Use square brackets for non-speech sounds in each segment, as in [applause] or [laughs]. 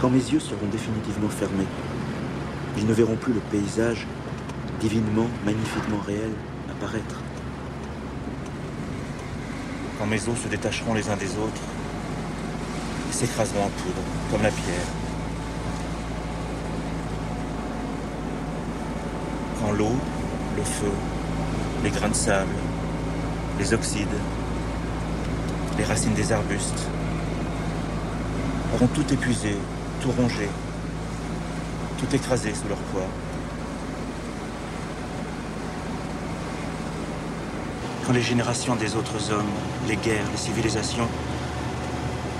Quand mes yeux seront définitivement fermés, ils ne verront plus le paysage divinement, magnifiquement réel apparaître. Quand mes os se détacheront les uns des autres, et s'écraseront en poudre, comme la pierre. Quand l'eau, le feu, les grains de sable, les oxydes, les racines des arbustes auront tout épuisé, tout rongé, tout écrasé sous leur poids. Quand les générations des autres hommes, les guerres, les civilisations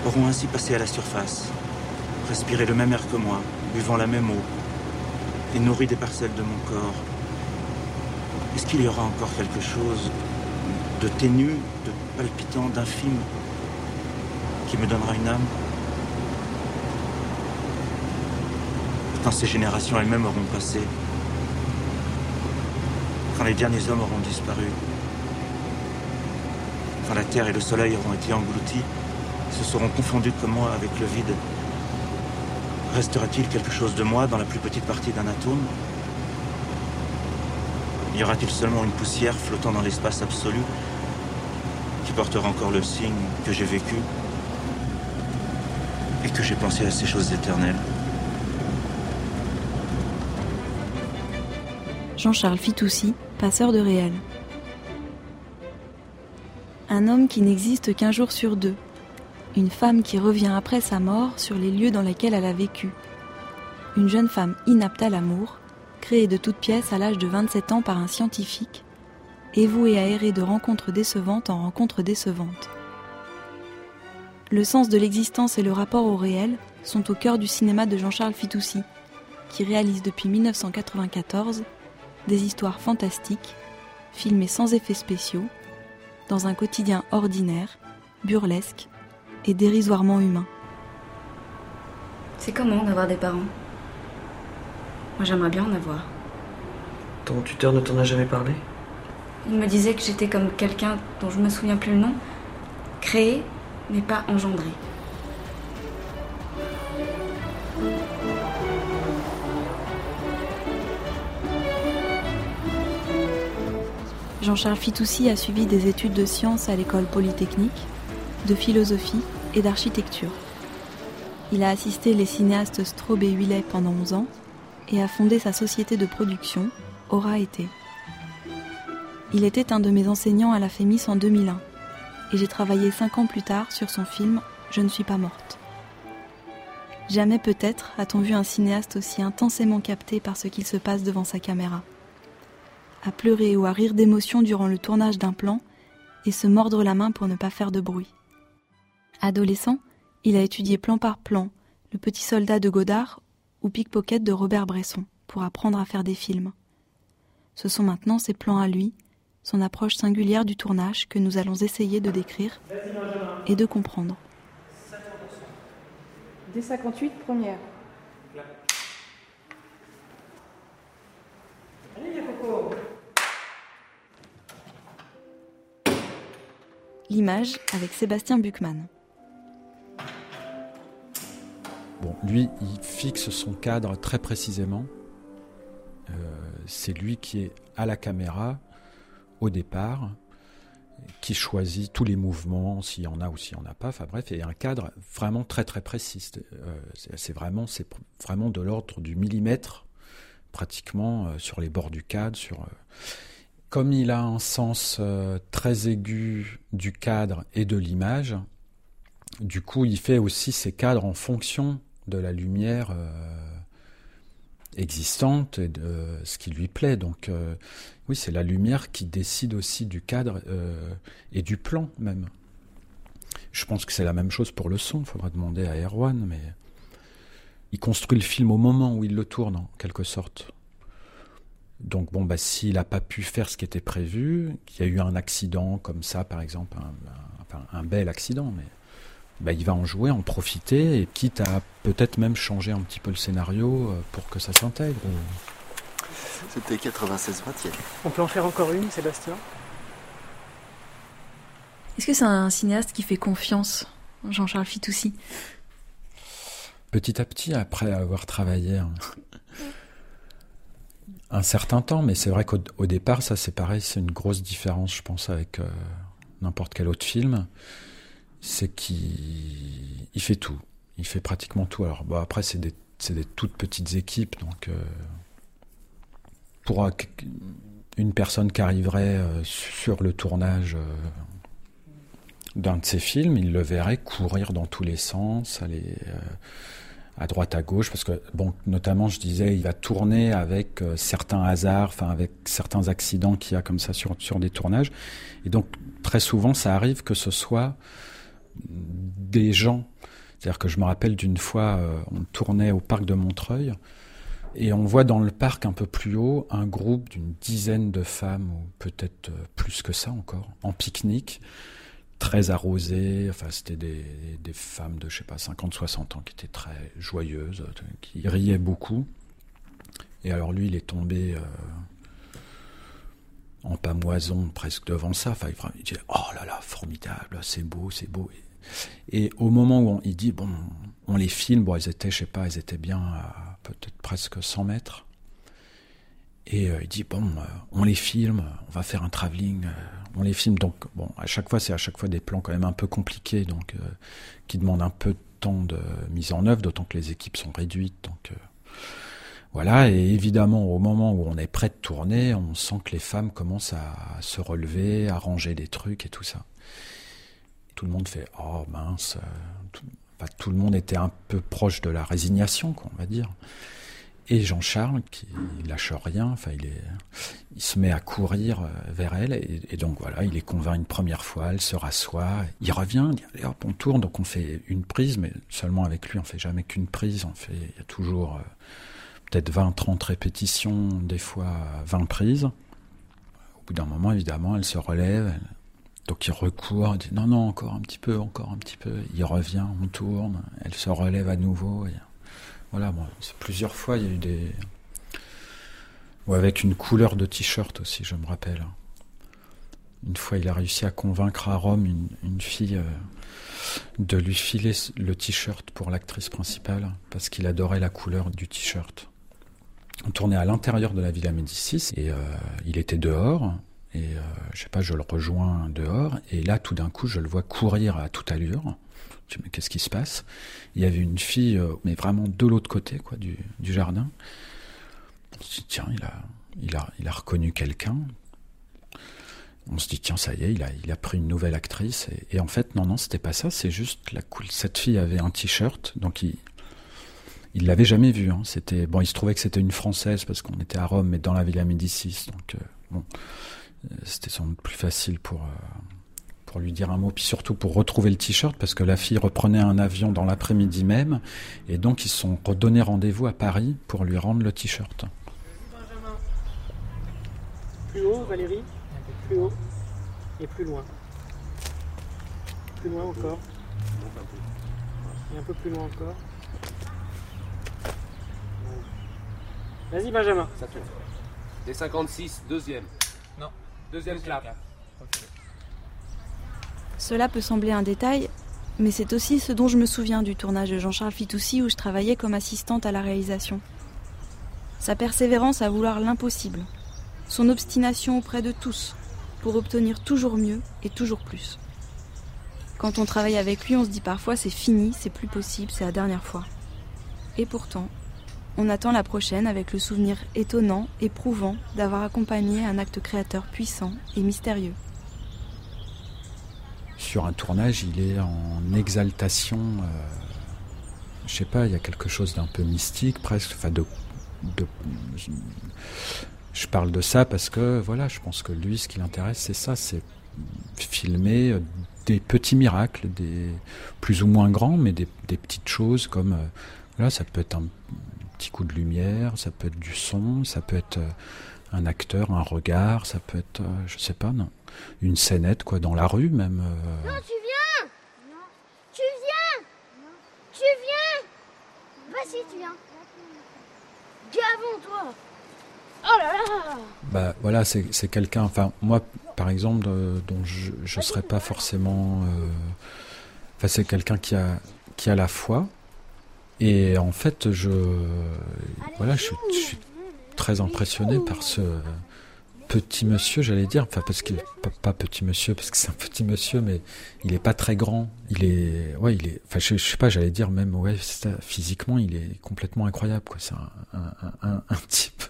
auront ainsi passé à la surface, respiré le même air que moi, buvant la même eau, et nourri des parcelles de mon corps, est-ce qu'il y aura encore quelque chose de ténu, de palpitant, d'infime, qui me donnera une âme? Quand ces générations elles-mêmes auront passé, quand les derniers hommes auront disparu, quand la terre et le soleil auront été engloutis, se seront confondus comme moi avec le vide, restera-t-il quelque chose de moi dans la plus petite partie d'un atome? Y aura-t-il seulement une poussière flottant dans l'espace absolu qui portera encore le signe que j'ai vécu et que j'ai pensé à ces choses éternelles? Jean-Charles Fitoussi, passeur de réel. Un homme qui n'existe qu'un jour sur deux. Une femme qui revient après sa mort sur les lieux dans lesquels elle a vécu. Une jeune femme inapte à l'amour, créée de toutes pièces à l'âge de 27 ans par un scientifique, et vouée à errer de rencontres décevantes en rencontres décevantes. Le sens de l'existence et le rapport au réel sont au cœur du cinéma de Jean-Charles Fitoussi, qui réalise depuis 1994 des histoires fantastiques, filmées sans effets spéciaux, dans un quotidien ordinaire, burlesque et dérisoirement humain. C'est comment d'avoir des parents? Moi j'aimerais bien en avoir. Ton tuteur ne t'en a jamais parlé? Il me disait que j'étais comme quelqu'un dont je me souviens plus le nom, créé mais pas engendré. Jean-Charles Fitoussi a suivi des études de sciences à l'école polytechnique, de philosophie et d'architecture. Il a assisté les cinéastes Straub et Huillet pendant 11 ans et a fondé sa société de production, Aura été. Il était un de mes enseignants à la FEMIS en 2001 et j'ai travaillé 5 ans plus tard sur son film Je ne suis pas morte. Jamais peut-être a-t-on vu un cinéaste aussi intensément capté par ce qu'il se passe devant sa caméra à pleurer ou à rire d'émotion durant le tournage d'un plan et se mordre la main pour ne pas faire de bruit. Adolescent, il a étudié plan par plan Le petit soldat de Godard ou Pickpocket de Robert Bresson pour apprendre à faire des films. Ce sont maintenant ses plans à lui, son approche singulière du tournage que nous allons essayer de décrire et de comprendre. D58 première. L'image avec Sébastien Buchmann. Bon, lui, il fixe son cadre très précisément. Euh, c'est lui qui est à la caméra au départ, qui choisit tous les mouvements, s'il y en a ou s'il n'y en a pas. Enfin bref, il y a un cadre vraiment très très précis. Euh, c'est vraiment, c'est vraiment de l'ordre du millimètre, pratiquement euh, sur les bords du cadre, sur comme il a un sens euh, très aigu du cadre et de l'image, du coup, il fait aussi ses cadres en fonction de la lumière euh, existante et de ce qui lui plaît. Donc, euh, oui, c'est la lumière qui décide aussi du cadre et du plan même. Je pense que c'est la même chose pour le son. Il faudra demander à Erwan, mais il construit le film au moment où il le tourne, en quelque sorte. Donc bon, bah, s'il n'a pas pu faire ce qui était prévu, qu'il y a eu un accident comme ça, par exemple, un, bel accident, mais bah, il va en jouer, en profiter, et quitte à peut-être même changer un petit peu le scénario euh, pour que ça s'intègre. C'était 96 20 On peut en faire encore une, Sébastien? Est-ce que c'est un cinéaste qui fait confiance, Jean-Charles Fitoussi? Petit à petit, après avoir travaillé [laughs] un, certain temps, mais c'est vrai qu'au départ, ça c'est pareil, c'est une grosse différence, je pense, avec euh, n'importe quel autre film, c'est qu'il fait tout, il fait pratiquement tout. Alors après, c'est des, toutes petites équipes, donc euh, pour une personne qui arriverait euh, sur le tournage d'un de ses films, il le verrait courir dans tous les sens, aller à droite à gauche, parce que bon, notamment, je disais, il va tourner avec euh, certains hasards, enfin avec certains accidents qu'il y a comme ça sur sur des tournages, et donc très souvent, ça arrive que ce soit des gens. C'est-à-dire que je me rappelle d'une fois, euh, on tournait au parc de Montreuil. Et on voit dans le parc un peu plus haut un groupe d'une dizaine de femmes, ou peut-être plus que ça encore, en pique-nique, très arrosées. Enfin, c'était des, des, femmes de, je sais pas, 50, 60 ans qui étaient très joyeuses, qui riaient beaucoup. Et alors lui, il est tombé euh, en pamoison presque devant ça. Enfin, il dit Oh là là, formidable, c'est beau, c'est beau. Et, au moment où il dit Bon, on les filme, bon, elles étaient, je sais pas, elles étaient bien à peut-être presque 100 mètres. Et euh, il dit bon, euh, on les filme, on va faire un travelling, euh, on les filme. Donc bon, à chaque fois, c'est à chaque fois des plans quand même un peu compliqués, donc qui demandent un peu de temps de mise en œuvre, d'autant que les équipes sont réduites. Donc voilà. Et évidemment, au moment où on est prêt de tourner, on sent que les femmes commencent à se relever, à ranger des trucs et tout ça. Tout le monde fait oh mince. Tout, tout le monde était un peu proche de la résignation, quoi, on va dire. Et Jean-Charles, qui lâche rien, enfin, il, se met à courir euh, vers elle, et, donc voilà, il est convaincu une première fois, elle se rassoit, il revient, il dit, hop, on tourne, donc on fait une prise, mais seulement avec lui, on fait jamais qu'une prise, on fait, il y a toujours euh, peut-être 20, 30 répétitions, des fois 20 prises. Au bout d'un moment, évidemment, elle se relève, donc il recourt, il dit, non, non, encore un petit peu, encore un petit peu, il revient, on tourne, elle se relève à nouveau, et, voilà, plusieurs fois, il y a eu des. Ou avec une couleur de t-shirt aussi, je me rappelle. Une fois, il a réussi à convaincre à Rome une, fille euh, de lui filer le t-shirt pour l'actrice principale, parce qu'il adorait la couleur du t-shirt. On tournait à l'intérieur de la Villa Médicis, et euh, il était dehors, et euh, je sais pas, je le rejoins dehors, et là, tout d'un coup, je le vois courir à toute allure mais qu'est-ce qui se passe? Il y avait une fille, euh, mais vraiment de l'autre côté quoi, du, jardin. On se dit, tiens, il a, il a, il a reconnu quelqu'un. On se dit, tiens, ça y est, il a, il a pris une nouvelle actrice. Et, en fait, non, non, c'était pas ça. C'est juste la cool. Cette fille avait un t-shirt, donc il, il l'avait jamais vue. Hein. C'était bon, il se trouvait que c'était une française parce qu'on était à Rome, mais dans la Villa Médicis. Donc euh, bon, euh, c'était sans doute plus facile pour pour lui dire un mot, puis surtout pour retrouver le t-shirt, parce que la fille reprenait un avion dans l'après-midi même, et donc ils se sont redonnés rendez-vous à Paris pour lui rendre le t-shirt. Plus haut, Valérie Plus haut et plus loin. Plus loin encore. Et un peu plus loin encore. Vas-y, Benjamin. Ça tourne. Des 56, deuxième. Non. Deuxième, clap. Cela peut sembler un détail, mais c'est aussi ce dont je me souviens du tournage de Jean-Charles Fitoussi où je travaillais comme assistante à la réalisation. Sa persévérance à vouloir l'impossible, son obstination auprès de tous, pour obtenir toujours mieux et toujours plus. Quand on travaille avec lui, on se dit parfois c'est fini, c'est plus possible, c'est la dernière fois. Et pourtant, on attend la prochaine avec le souvenir étonnant, éprouvant d'avoir accompagné un acte créateur puissant et mystérieux sur un tournage, il est en exaltation. Euh, je sais pas, il y a quelque chose d'un peu mystique presque. Enfin, de, je parle de ça parce que voilà, je pense que lui, ce qui l'intéresse, c'est ça, c'est filmer des petits miracles, des plus ou moins grands, mais des, petites choses comme euh, ça peut être un petit coup de lumière, ça peut être du son, ça peut être euh, un acteur, un regard, ça peut être, je sais pas, non une scénette quoi dans la rue même. Euh. Non, tu viens Non. Tu viens non. Tu viens Vas-y, tu viens. Gavon, toi Oh là là Bah voilà, c'est quelqu'un, enfin moi par exemple, dont je ne serais pas forcément... Euh, enfin c'est quelqu'un qui a, qui a la foi, Et en fait, je, voilà, je, je suis très impressionné par ce petit monsieur, j'allais dire, enfin parce qu'il pas, pas petit monsieur parce que c'est un petit monsieur, mais il est pas très grand. Il est, ouais, il est, enfin je, sais pas, j'allais dire même, ouais, physiquement, il est complètement incroyable, quoi. C'est un, un, un, type.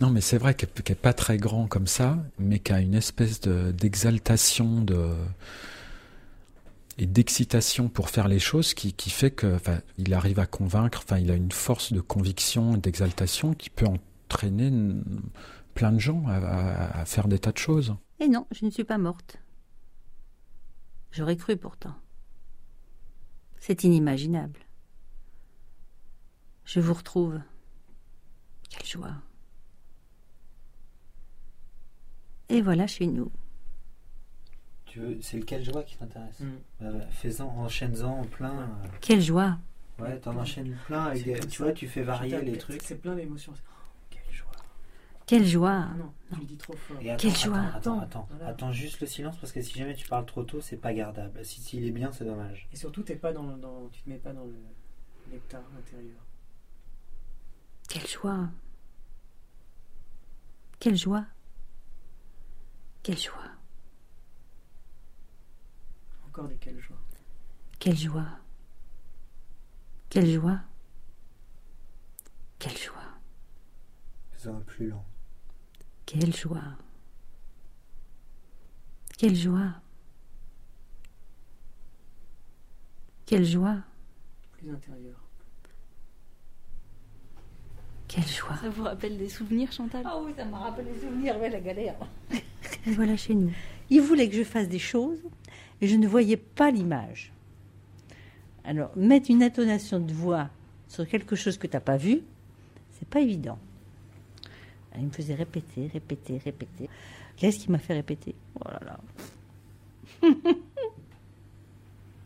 Non, mais c'est vrai qu'il est- qu'il est pas très grand comme ça, mais qui a une espèce de d'exaltation de et d'excitation pour faire les choses qui, qui fait que enfin, il arrive à convaincre, enfin il a une force de conviction, d'exaltation qui peut entraîner plein de gens à, à- à faire des tas de choses. Et non, je ne suis pas morte. J'aurais cru pourtant. C'est inimaginable. Je vous retrouve. Quelle joie. Et voilà chez nous. Tu veux, c'est lequel joie qui t'intéresse Mm. Euh, Fais-en, enchaîne-en en plein. euh, Quelle joie. Ouais, t'en enchaînes plein. Avec des- tu vois, tu fais varier les trucs. C'est plein d'émotions. Quelle joie. Quelle joie. Ah non, tu le dis trop fort. Attends, Quelle attends, joie. Attends, Attends, attends, voilà. attends juste le silence parce que si jamais tu parles trop tôt, c'est pas gardable. Si s'il est bien, c'est dommage. Et surtout, t'es pas dans, dans- tu te mets pas dans le nectar intérieur. Quelle joie. Quelle joie. Quelle joie. Encore des quelle joie. Quelle joie. Quelle joie. Quelle joie. Plus lent. Quelle joie. Quelle joie. Quelle joie. Plus intérieur. Quelle joie. Ça vous rappelle des souvenirs, Chantal? Ah oui, ça m'a rappelé les souvenirs, ouais, la galère. Et voilà chez nous. Il voulait que je fasse des choses et je ne voyais pas l'image. Alors, mettre une intonation de voix sur quelque chose que tu n'as pas vu, c'est pas évident. Il me faisait répéter, répéter, répéter. Qu'est-ce qui m'a fait répéter? Oh là là. [laughs]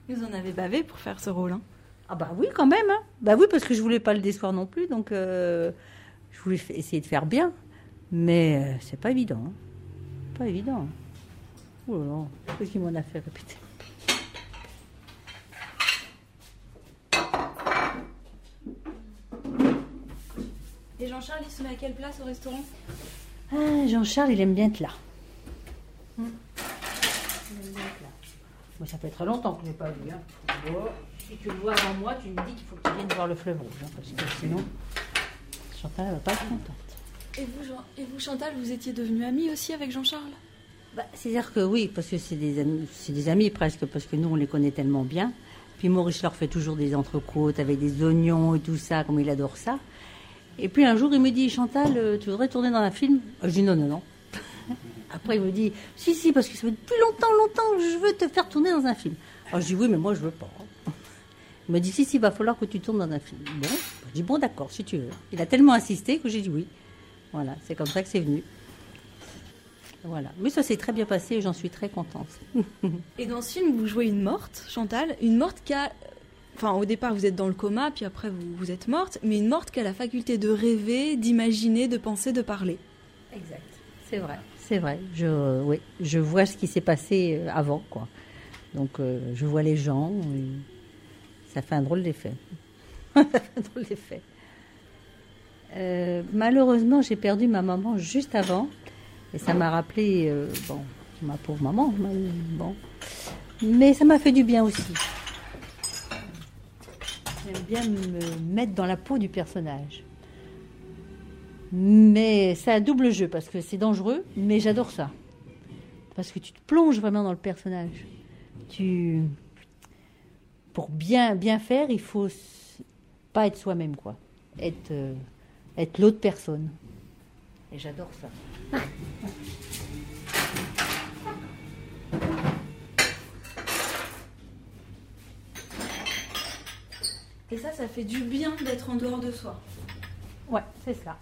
Vous en avez bavé pour faire ce rôle. Hein? Ah bah oui, quand même. hein. Bah oui, parce que je voulais pas le décevoir non plus, donc euh, je voulais essayer de faire bien. Mais euh, c'est pas évident. hein. Pas évident. Oh là là, qu'est-ce qui m'en a fait répéter? Et Jean-Charles, il se met à quelle place au restaurant? Ah, Jean-Charles, il aime bien être là. Il aime bien être là. Moi, ça fait très longtemps que je l'ai pas vu. hein. Si tu le vois avant moi, tu me dis qu'il faut que tu viennes voir le fleuve rouge, hein, parce que sinon, Chantal, elle va pas être contente. et vous, Jean- et vous, Chantal, vous étiez devenue amie aussi avec Jean-Charles? Bah, C'est-à-dire que oui, parce que c'est des, amis, c'est des amis presque, parce que nous, on les connaît tellement bien. Puis Maurice leur fait toujours des entrecôtes avec des oignons et tout ça, comme il adore ça. Et puis un jour, il me dit, Chantal, euh, tu voudrais tourner dans un film? Je dis non, non, non. [laughs] Après, il me dit, si, si, parce que ça fait depuis longtemps, longtemps que je veux te faire tourner dans un film. Alors je dis, oui, mais moi, je veux pas. [laughs] Il me dit, si, si, il va falloir que tu tournes dans un film. Bon, je dis, bon, d'accord, si tu veux. Il a tellement insisté que j'ai dit oui. Voilà, c'est comme ça que c'est venu. Voilà. Mais ça s'est très bien passé et j'en suis très contente. [laughs] Et dans ce film, vous jouez une morte, Chantal, une morte qui a... Enfin, au départ, vous êtes dans le coma, puis après, vous, vous êtes morte, mais une morte qui a la faculté de rêver, d'imaginer, de penser, de parler. Exact. C'est vrai. C'est vrai. Je, euh, oui, je vois ce qui s'est passé euh, avant, quoi. Donc, euh, je vois les gens. ça fait un drôle d'effet. [laughs] ça fait un drôle d'effet. Euh, malheureusement, j'ai perdu ma maman juste avant. Et ça m'a rappelé, euh, bon, ma pauvre maman. ma- Bon. Mais ça m'a fait du bien aussi. J'aime bien me mettre dans la peau du personnage. Mais c'est un double jeu parce que c'est dangereux, mais j'adore ça. Parce que tu te plonges vraiment dans le personnage. Tu... Pour bien, bien faire, il faut pas être soi-même, quoi. Être, euh, être l'autre personne. Et j'adore ça. Et ça, ça fait du bien d'être en dehors de soi. Ouais, c'est ça.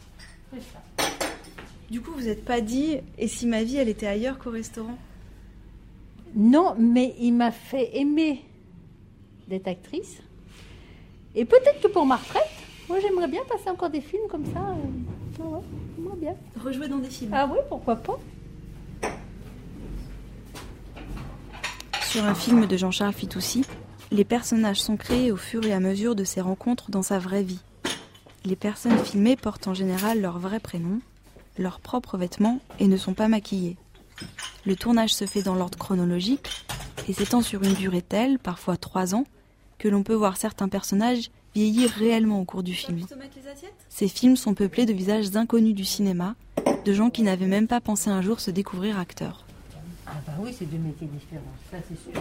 C'est ça. Du coup, vous n'êtes pas dit, et si ma vie, elle était ailleurs qu'au restaurant? Non, mais il m'a fait aimer d'être actrice. Et peut-être que pour ma retraite, moi j'aimerais bien passer encore des films comme ça. euh, ouais, ouais, j'aimerais bien. Rejouer dans des films Ah oui, pourquoi pas Sur un film de Jean-Charles Fitoussi, Les personnages sont créés au fur et à mesure de ces rencontres dans sa vraie vie. Les personnes filmées portent en général leur vrai prénom, leurs propres vêtements et ne sont pas maquillées. Le tournage se fait dans l'ordre chronologique et s'étend sur une durée telle, parfois trois ans, que l'on peut voir certains personnages vieillir réellement au cours du film. Ces films sont peuplés de visages inconnus du cinéma, de gens qui n'avaient même pas pensé un jour se découvrir acteurs. Ah bah oui, c'est deux métiers différents, ça c'est sûr.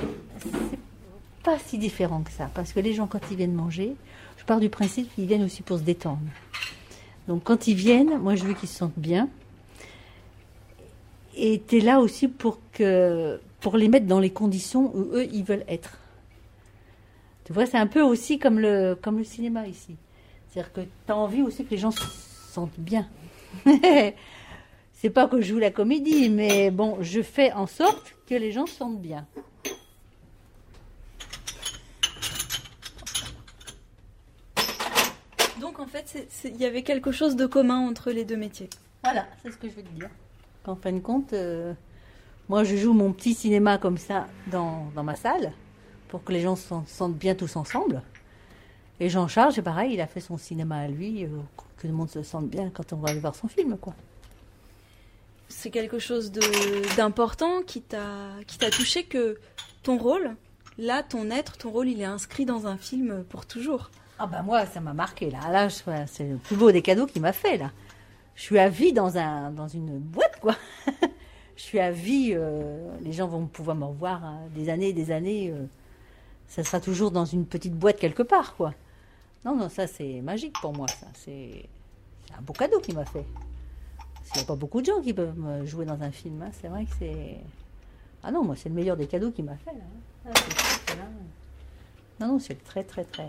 Pas si différent que ça, parce que les gens quand ils viennent manger, je pars du principe qu'ils viennent aussi pour se détendre. Donc quand ils viennent, moi je veux qu'ils se sentent bien. Et tu es là aussi pour, que, pour les mettre dans les conditions où eux, ils veulent être. Tu vois, c'est un peu aussi comme le, comme le cinéma ici. C'est-à-dire que tu as envie aussi que les gens se sentent bien. [laughs] c'est pas que je joue la comédie, mais bon, je fais en sorte que les gens se sentent bien. Donc en fait, il y avait quelque chose de commun entre les deux métiers. Voilà, c'est ce que je veux te dire. En fin de compte, euh, moi je joue mon petit cinéma comme ça dans, dans ma salle pour que les gens se sentent bien tous ensemble. Et Jean-Charles, c'est pareil, il a fait son cinéma à lui, euh, que le monde se sente bien quand on va aller voir son film, quoi. C'est quelque chose d'important qui t'a touché que ton rôle, là, ton être, ton rôle, il est inscrit dans un film pour toujours. Ah bah moi, ça m'a marqué là. Là, c'est le plus beau des cadeaux qu'il m'a fait là. Je suis à vie dans un dans une boîte quoi. [laughs] je suis à vie. Euh, les gens vont pouvoir me revoir hein, des années et des années. Euh. ça sera toujours dans une petite boîte quelque part quoi. Non non, ça c'est magique pour moi. Ça c'est un beau cadeau qu'il m'a fait. Il n'y a pas beaucoup de gens qui peuvent me jouer dans un film. Hein. C'est vrai que c'est. Ah non, moi c'est le meilleur des cadeaux qu'il m'a fait là. Hein. Ah, non non, c'est très très très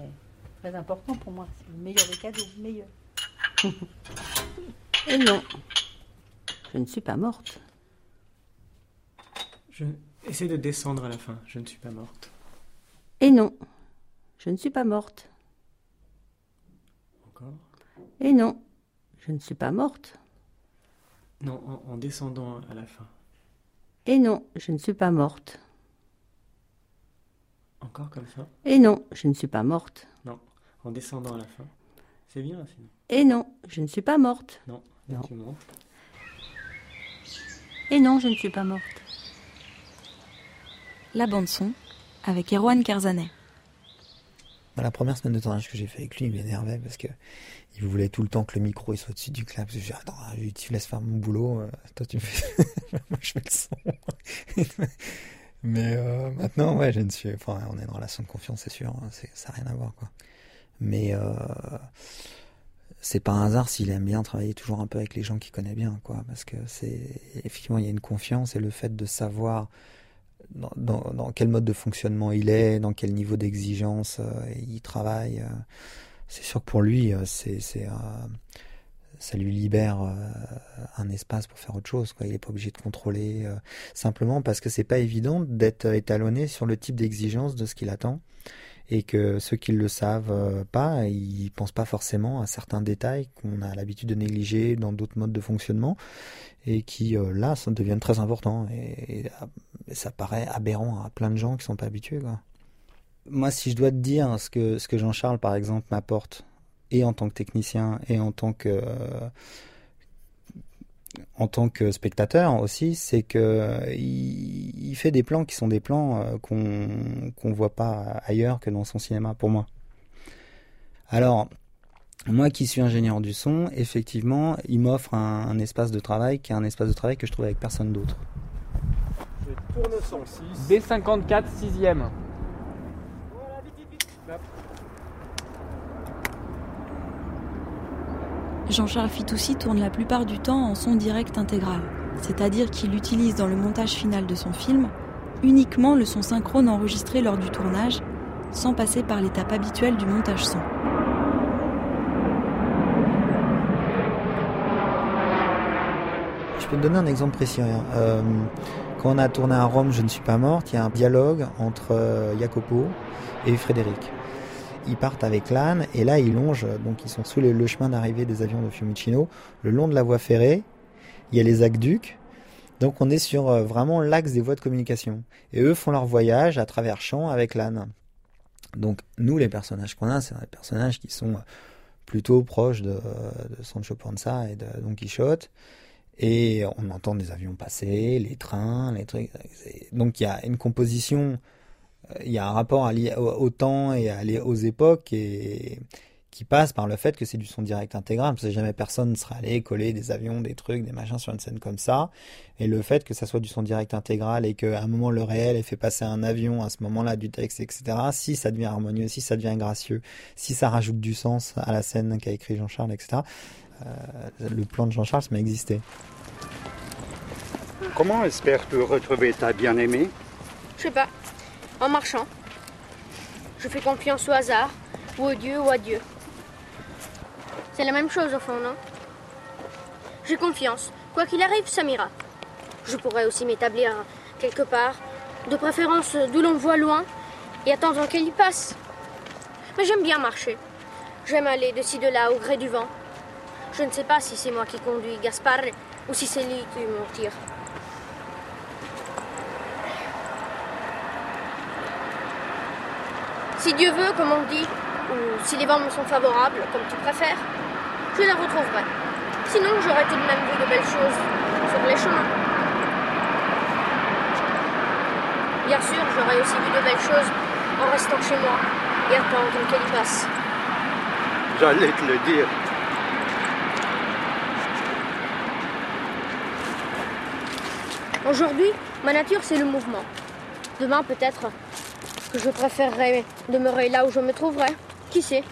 très important pour moi. C'est le meilleur des cadeaux, le meilleur. [laughs] Et non, je ne suis pas morte. Je essaie de descendre à la fin. Je ne suis pas morte. Et non, je ne suis pas morte. Encore? Et non, je ne suis pas morte. Non, en descendant à la fin. Et non, je ne suis pas morte. Encore comme ça? Et non, je ne suis pas morte. Non en descendant à la fin. C'est bien, sinon. Et non, je ne suis pas morte. Non, non. tu montes. Et non, je ne suis pas morte. La bande-son avec Erwan Kerzanet. Bah, la première semaine de tournage que j'ai fait avec lui, il m'énervait parce que il voulait tout le temps que le micro soit au-dessus du clap. Je dis attends, tu laisses faire mon boulot, euh, toi tu me fais, [laughs] moi je fais le son. [laughs] Mais euh, maintenant, ouais, je ne suis, enfin, on est en relation de confiance, c'est sûr, hein, ça n'a rien à voir quoi. Mais euh, c'est pas un hasard s'il aime bien travailler toujours un peu avec les gens qu'il connaît bien, quoi. Parce que c'est effectivement il y a une confiance et le fait de savoir dans, quel mode de fonctionnement il est, dans quel niveau d'exigence euh, il travaille. Euh, c'est sûr que pour lui, ça lui libère un espace pour faire autre chose. Il n'est pas obligé de contrôler simplement parce que c'est pas évident d'être étalonné sur le type d'exigence de ce qu'il attend et que ceux qui ne le savent euh, pas, ils pensent pas forcément à certains détails qu'on a l'habitude de négliger dans d'autres modes de fonctionnement et qui euh, là ça deviennent très importants et, ça paraît aberrant à plein de gens qui sont pas habitués quoi. Moi si je dois te dire ce que ce que Jean-Charles par exemple m'apporte et en tant que technicien et en tant que euh, en tant que spectateur aussi, c'est que il, fait des plans qui sont des plans euh, qu'on qu'on voit pas ailleurs que dans son cinéma pour moi. Alors moi qui suis ingénieur du son, effectivement, il m'offre un, espace de travail qui est un espace de travail que je trouve avec personne d'autre. Je tourne son 6. B54 6ème. Jean-Charles Fitoussi tourne la plupart du temps en son direct intégral, c'est-à-dire qu'il utilise dans le montage final de son film uniquement le son synchrone enregistré lors du tournage, sans passer par l'étape habituelle du montage son. Je peux te donner un exemple précis. Euh, quand on a tourné à Rome, Je ne suis pas morte, il y a un dialogue entre euh, Jacopo et Frédéric ils partent avec l'âne et là ils longent, donc ils sont sous le, chemin d'arrivée des avions de Fiumicino, le long de la voie ferrée. Il y a les aqueducs. Donc on est sur euh, vraiment l'axe des voies de communication. Et eux font leur voyage à travers champs avec l'âne. Donc nous, les personnages qu'on a, c'est des personnages qui sont plutôt proches de, de Sancho Panza et de Don Quichotte. Et on entend des avions passer, les trains, les trucs. Donc il y a une composition, il y a un rapport à, au, temps et à, aux époques et, qui passe par le fait que c'est du son direct intégral, parce que jamais personne ne sera allé coller des avions, des trucs, des machins sur une scène comme ça. Et le fait que ça soit du son direct intégral et qu'à un moment le réel ait fait passer un avion à ce moment-là du texte, etc., si ça devient harmonieux, si ça devient gracieux, si ça rajoute du sens à la scène qu'a écrit Jean-Charles, etc., euh, le plan de Jean-Charles m'a existé. Comment espères-tu retrouver ta bien-aimée? Je sais pas, en marchant. Je fais confiance au hasard, ou au Dieu, ou à Dieu. C'est la même chose au fond, non? J'ai confiance. Quoi qu'il arrive, ça m'ira. Je pourrais aussi m'établir quelque part, de préférence d'où l'on voit loin, et attendre qu'elle y passe. Mais j'aime bien marcher. J'aime aller de ci de là au gré du vent. Je ne sais pas si c'est moi qui conduis Gaspard ou si c'est lui qui me tire. Si Dieu veut, comme on dit, ou si les vents me sont favorables, comme tu préfères, je la retrouverai. Sinon, j'aurais tout de même vu de belles choses sur les chemins. Bien sûr, j'aurais aussi vu de belles choses en restant chez moi et attendant qu'elle y passe. J'allais te le dire. Aujourd'hui, ma nature, c'est le mouvement. Demain, peut-être je préférerais demeurer là où je me trouverais. Qui sait?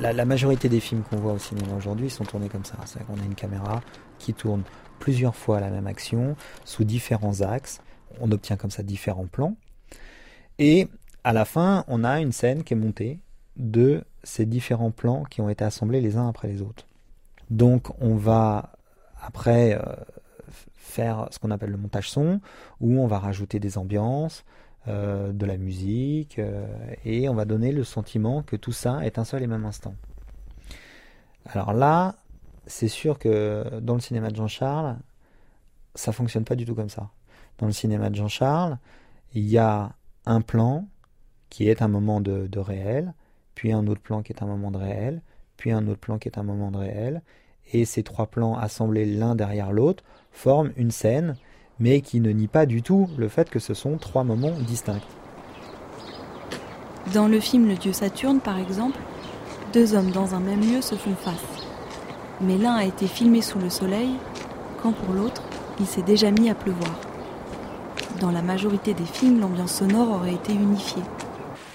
La, majorité des films qu'on voit au cinéma aujourd'hui sont tournés comme ça. C'est-à-dire qu'on a une caméra qui tourne plusieurs fois la même action, sous différents axes. On obtient comme ça différents plans. Et à la fin, on a une scène qui est montée de ces différents plans qui ont été assemblés les uns après les autres. Donc on va après euh, faire ce qu'on appelle le montage son, où on va rajouter des ambiances, euh, de la musique, euh, et on va donner le sentiment que tout ça est un seul et même instant. Alors là, c'est sûr que dans le cinéma de Jean-Charles, ça fonctionne pas du tout comme ça. Dans le cinéma de Jean-Charles, il y a un plan qui est un moment de, de, réel, puis un autre plan qui est un moment de réel, puis un autre plan qui est un moment de réel, et ces trois plans assemblés l'un derrière l'autre forment une scène mais qui ne nie pas du tout le fait que ce sont trois moments distincts. Dans le film Le Dieu Saturne, par exemple, deux hommes dans un même lieu se font face. Mais l'un a été filmé sous le soleil, quand pour l'autre, il s'est déjà mis à pleuvoir. Dans la majorité des films, l'ambiance sonore aurait été unifiée,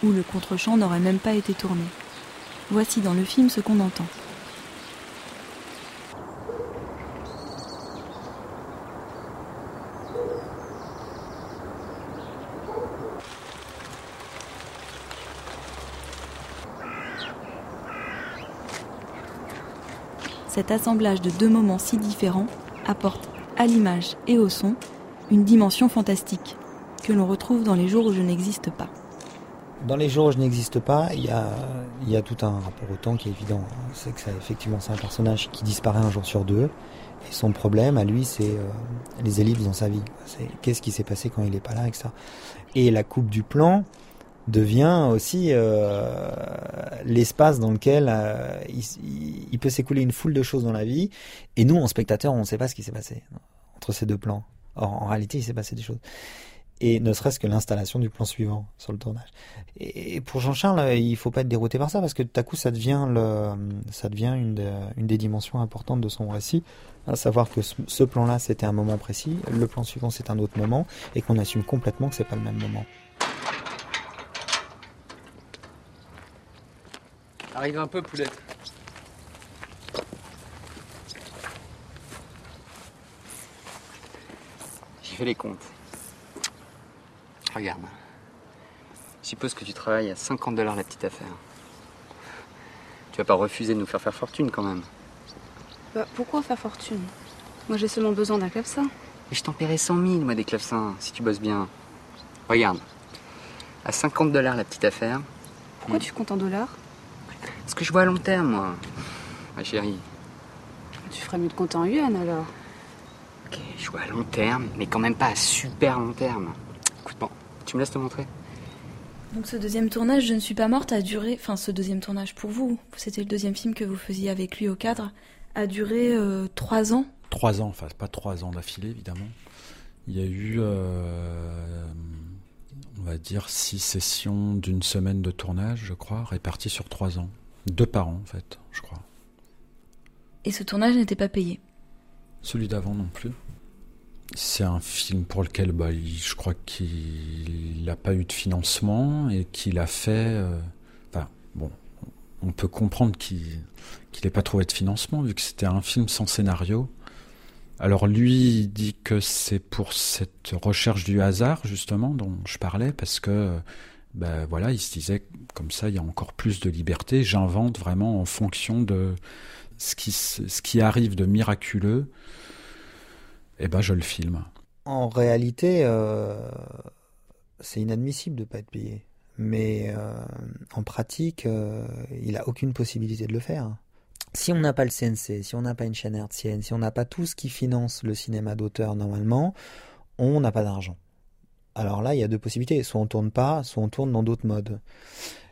ou le contre-champ n'aurait même pas été tourné. Voici dans le film ce qu'on entend. Cet assemblage de deux moments si différents apporte à l'image et au son une dimension fantastique que l'on retrouve dans les jours où je n'existe pas. Dans les jours où je n'existe pas, il y a, tout un rapport au temps qui est évident. C'est que ça, effectivement, c'est un personnage qui disparaît un jour sur deux. Et son problème à lui, c'est euh, les ellipses dans sa vie. Qu'est-ce qui s'est passé quand il n'est pas là, et ça. Et la coupe du plan, devient aussi euh, l'espace dans lequel euh, il, peut s'écouler une foule de choses dans la vie. Et nous, en spectateurs, on ne sait pas ce qui s'est passé entre ces deux plans. Or, en réalité, il s'est passé des choses. Et ne serait-ce que l'installation du plan suivant sur le tournage. Et pour Jean-Charles, il faut pas être dérouté par ça parce que tout à coup, ça devient le, ça devient une, une des dimensions importantes de son récit, à savoir que ce plan-là, c'était un moment précis, le plan suivant, c'est un autre moment, et qu'on assume complètement que c'est pas le même moment. Arrive un peu, poulette. J'ai fait les comptes. Regarde. Suppose que tu travailles à 50 dollars la petite affaire. Tu vas pas refuser de nous faire faire fortune quand même. Bah, pourquoi faire fortune? Moi j'ai seulement besoin d'un clavecin. Mais je t'en paierai 100 000, moi, des clavecins, si tu bosses bien. Regarde. À 50 dollars la petite affaire. Pourquoi tu comptes en dollars? Parce que je vois à long terme, moi. Ma chérie. Tu ferais mieux de compter en yuan alors. Ok, je vois à long terme, mais quand même pas à super long terme. Écoute, bon, Tu me laisses te montrer Donc ce deuxième tournage, Je ne suis pas morte, a duré, enfin ce deuxième tournage pour vous, c'était le deuxième film que vous faisiez avec lui au cadre, a duré euh, trois ans Trois ans, enfin pas trois ans d'affilée évidemment. Il y a eu, euh, va dire, six sessions d'une semaine de tournage, je crois, réparties sur trois ans. Deux par an en fait, je crois. Et ce tournage n'était pas payé? Celui d'avant non plus. C'est un film pour lequel bah, je crois qu'il n'a pas eu de financement et qu'il a fait. Euh, enfin, bon, on peut comprendre qu'il n'ait pas trouvé de financement vu que c'était un film sans scénario. Alors lui dit que c'est pour cette recherche du hasard justement dont je parlais parce que ben voilà il se disait comme ça il y a encore plus de liberté j'invente vraiment en fonction de ce qui arrive de miraculeux eh ben je le filme. En réalité, euh, c'est inadmissible de pas être payé. Mais euh, en pratique, euh, il n'a aucune possibilité de le faire. Si on n'a pas le CNC, si on n'a pas une chaîne hertzienne, si on n'a pas tout ce qui finance le cinéma d'auteur normalement, on n'a pas d'argent. Alors là, il y a deux possibilités. Soit on tourne pas, soit on tourne dans d'autres modes.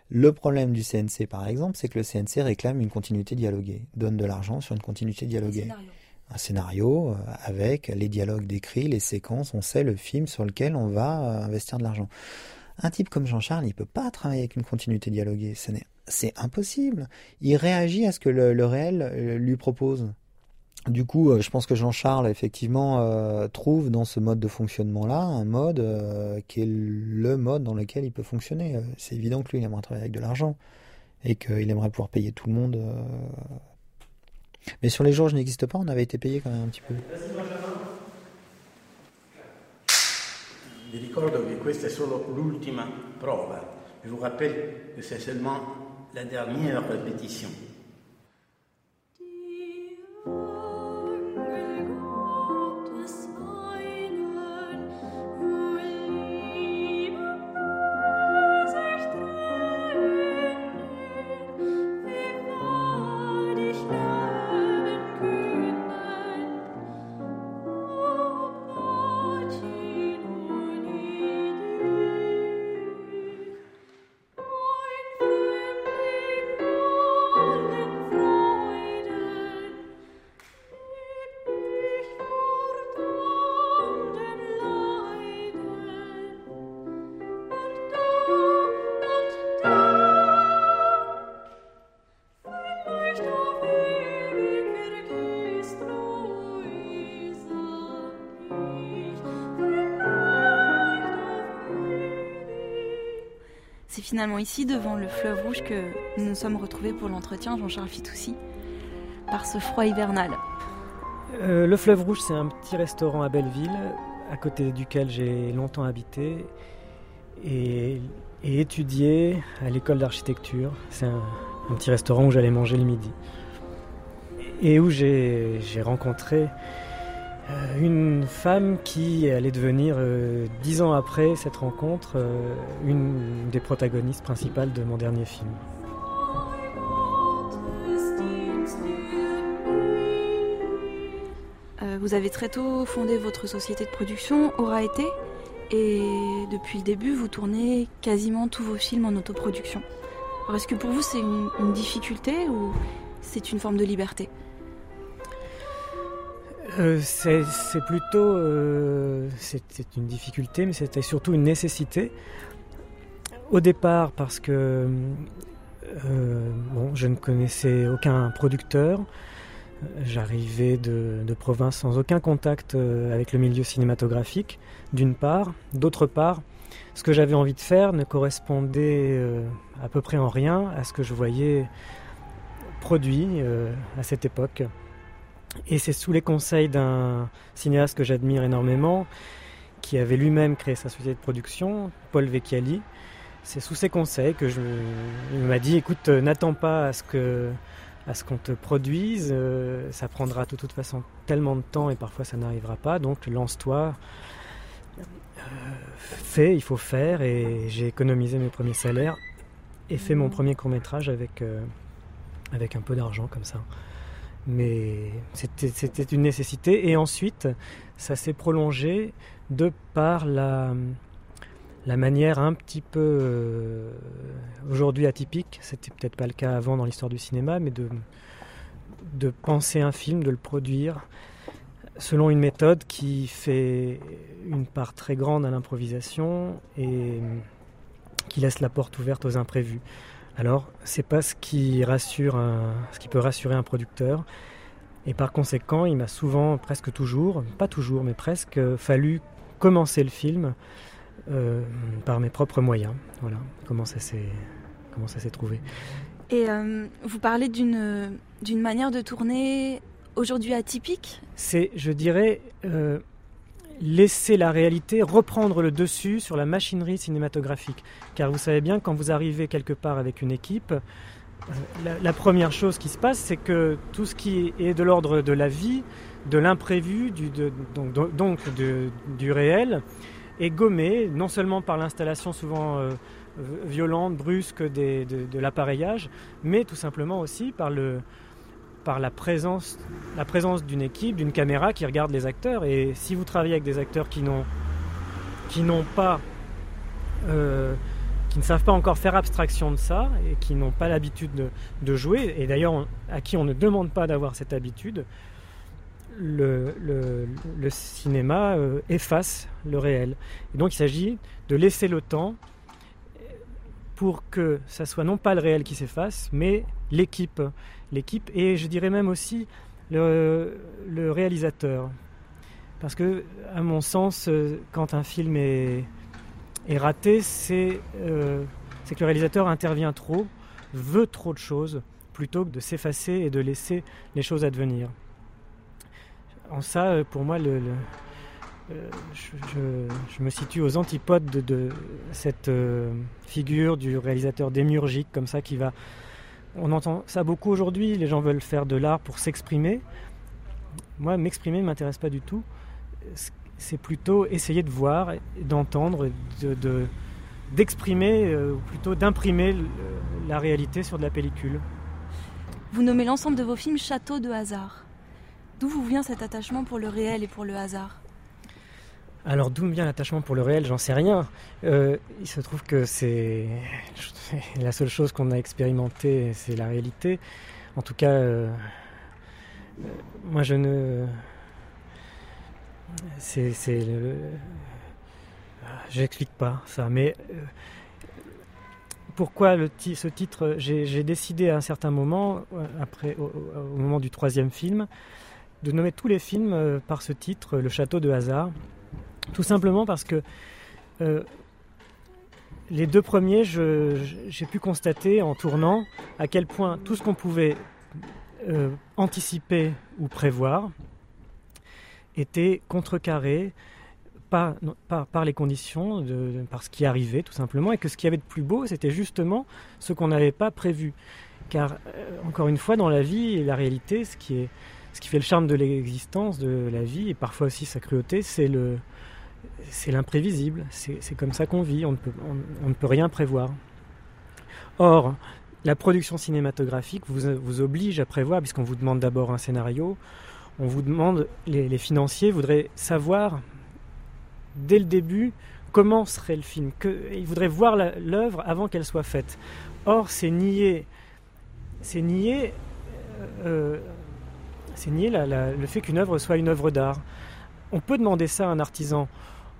Le problème du CNC, par exemple, c'est que le CNC réclame une continuité dialoguée, donne de l'argent sur une continuité dialoguée un scénario euh, avec les dialogues décrits, les séquences, on sait le film sur lequel on va euh, investir de l'argent. Un type comme Jean-Charles, il peut pas travailler avec une continuité dialoguée, c'est impossible. Il réagit à ce que le, réel euh, lui propose. Du coup, je pense que Jean-Charles, effectivement, trouve dans ce mode de fonctionnement-là un mode qui est le mode dans lequel il peut fonctionner. C'est évident que lui, il aimerait travailler avec de l'argent et qu'il aimerait pouvoir payer tout le monde mais sur les jours où je n'existe pas, on avait été payé quand même un petit peu. Je vous rappelle que c'est seulement la dernière répétition. Finalement ici, devant le fleuve rouge, que nous nous sommes retrouvés pour l'entretien, Jean-Charles Fitoussi, par ce froid hivernal. Euh, le fleuve rouge, c'est un petit restaurant à Belleville, à côté duquel j'ai longtemps habité et, étudié à l'école d'architecture. C'est un, un, petit restaurant où j'allais manger le midi et où j'ai rencontré euh, une femme qui allait devenir, euh, dix ans après cette rencontre, euh, une des protagonistes principales de mon dernier film. vous avez très tôt fondé votre société de production, Aura été, et depuis le début, vous tournez quasiment tous vos films en autoproduction. est-ce que pour vous c'est une difficulté ou c'est une forme de liberté? Euh, c'est plutôt euh, c'est une difficulté, mais c'était surtout une nécessité. Au départ, parce que euh, bon, je ne connaissais aucun producteur, j'arrivais de, province sans aucun contact avec le milieu cinématographique, d'une part. D'autre part, ce que j'avais envie de faire ne correspondait à peu près en rien à ce que je voyais produit à cette époque. Et c'est sous les conseils d'un cinéaste que j'admire énormément, qui avait lui-même créé sa société de production, Paul Vecchiali. C'est sous ses conseils que je, il m'a dit écoute, euh, n'attends pas à ce que à ce qu'on te produise, euh, ça prendra de toute façon tellement de temps et parfois ça n'arrivera pas, donc lance-toi, euh, fais, il faut faire et j'ai économisé mes premiers salaires et fait mon premier court métrage avec, avec un peu d'argent comme ça mais c'était une nécessité. Et ensuite, ça s'est prolongé de par la, manière un petit peu euh, aujourd'hui atypique, c'était peut-être pas le cas avant dans l'histoire du cinéma, mais de, de penser un film, de le produire selon une méthode qui fait une part très grande à l'improvisation et qui laisse la porte ouverte aux imprévus. Alors, c'est pas ce qui rassure ce qui peut rassurer un producteur. Et par conséquent, il m'a souvent, presque toujours, pas toujours, mais presque, fallu commencer le film euh, par mes propres moyens. Voilà comment ça s'est, comment ça s'est trouvé. Et euh, vous parlez d'une, d'une manière de tourner aujourd'hui atypique? C'est, je dirais, euh, laisser la réalité reprendre le dessus sur la machinerie cinématographique. Car vous savez bien, quand vous arrivez quelque part avec une équipe, la, première chose qui se passe, c'est que tout ce qui est de l'ordre de la vie, de l'imprévu, donc du réel, est gommé, non seulement par l'installation souvent euh, violente, brusque de, l'appareillage, mais tout simplement aussi par, le, par la présence, la présence d'une équipe, d'une caméra qui regarde les acteurs. Et si vous travaillez avec des acteurs qui n'ont, qui n'ont pas, euh, qui ne savent pas encore faire abstraction de ça et qui n'ont pas l'habitude de, jouer, et d'ailleurs à qui on ne demande pas d'avoir cette habitude, le, cinéma euh, efface le réel. Et donc il s'agit de laisser le temps pour que ça soit non pas le réel qui s'efface, mais l'équipe. L'équipe et je dirais même aussi le, réalisateur. Parce que, à mon sens, euh, quand un film est, raté, euh, c'est que le réalisateur intervient trop, veut trop de choses, plutôt que de s'effacer et de laisser les choses advenir en ça, euh, pour moi, je, me situe aux antipodes de, cette figure du réalisateur démiurgique comme ça qui va. On entend ça beaucoup aujourd'hui. Les gens veulent faire de l'art pour s'exprimer. Moi, m'exprimer ne m'intéresse pas du tout. C'est plutôt essayer de voir, d'entendre, de, d'exprimer, ou plutôt d'imprimer la réalité sur de la pellicule. Vous nommez l'ensemble de vos films Château de hasard. D'où vous vient cet attachement pour le réel et pour le hasard? Alors d'où vient l'attachement pour le réel, j'en sais rien. Euh, il se trouve que c'est [laughs] la seule chose qu'on a expérimentée, c'est la réalité. En tout cas, euh, euh, moi je ne... C'est... Le... J'explique pas ça, mais pourquoi ce titre J'ai décidé à un certain moment, après, au moment du troisième film, de nommer tous les films par ce titre, Le Château de hasard. Tout simplement parce que euh, les deux premiers, j'ai pu constater en tournant à quel point tout ce qu'on pouvait euh, anticiper ou prévoir était contrecarré par, par, les conditions, par ce qui arrivait tout simplement, et que ce qui avait de plus beau, c'était justement ce qu'on n'avait pas prévu. Car, encore une fois, dans la vie et la réalité, ce qui est, ce qui fait le charme de l'existence, de la vie, et parfois aussi sa cruauté, c'est le, c'est l'imprévisible. C'est comme ça qu'on vit. On ne, peut, rien prévoir. Or, la production cinématographique vous, oblige à prévoir, puisqu'on vous demande d'abord un scénario. On vous demande, les, financiers voudraient savoir dès le début comment serait le film. Ils voudraient voir l'œuvre avant qu'elle soit faite. Or, c'est nier, c'est nier euh, c'est nier le fait qu'une œuvre soit une œuvre d'art. On peut demander ça à un artisan,